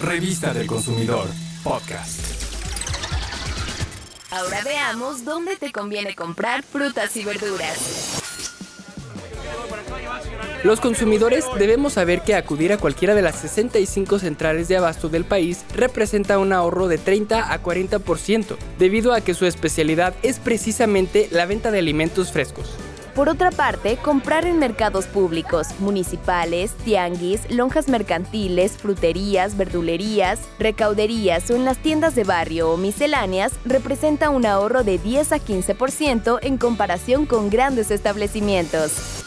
Revista del Consumidor, podcast. Ahora veamos dónde te conviene comprar frutas y verduras. Los consumidores debemos saber que acudir a cualquiera de las 65 centrales de abasto del país representa un ahorro de 30 a 40%, debido a que su especialidad es precisamente la venta de alimentos frescos. Por otra parte, comprar en mercados públicos, municipales, tianguis, lonjas mercantiles, fruterías, verdulerías, recauderías o en las tiendas de barrio o misceláneas representa un ahorro de 10 a 15% en comparación con grandes establecimientos.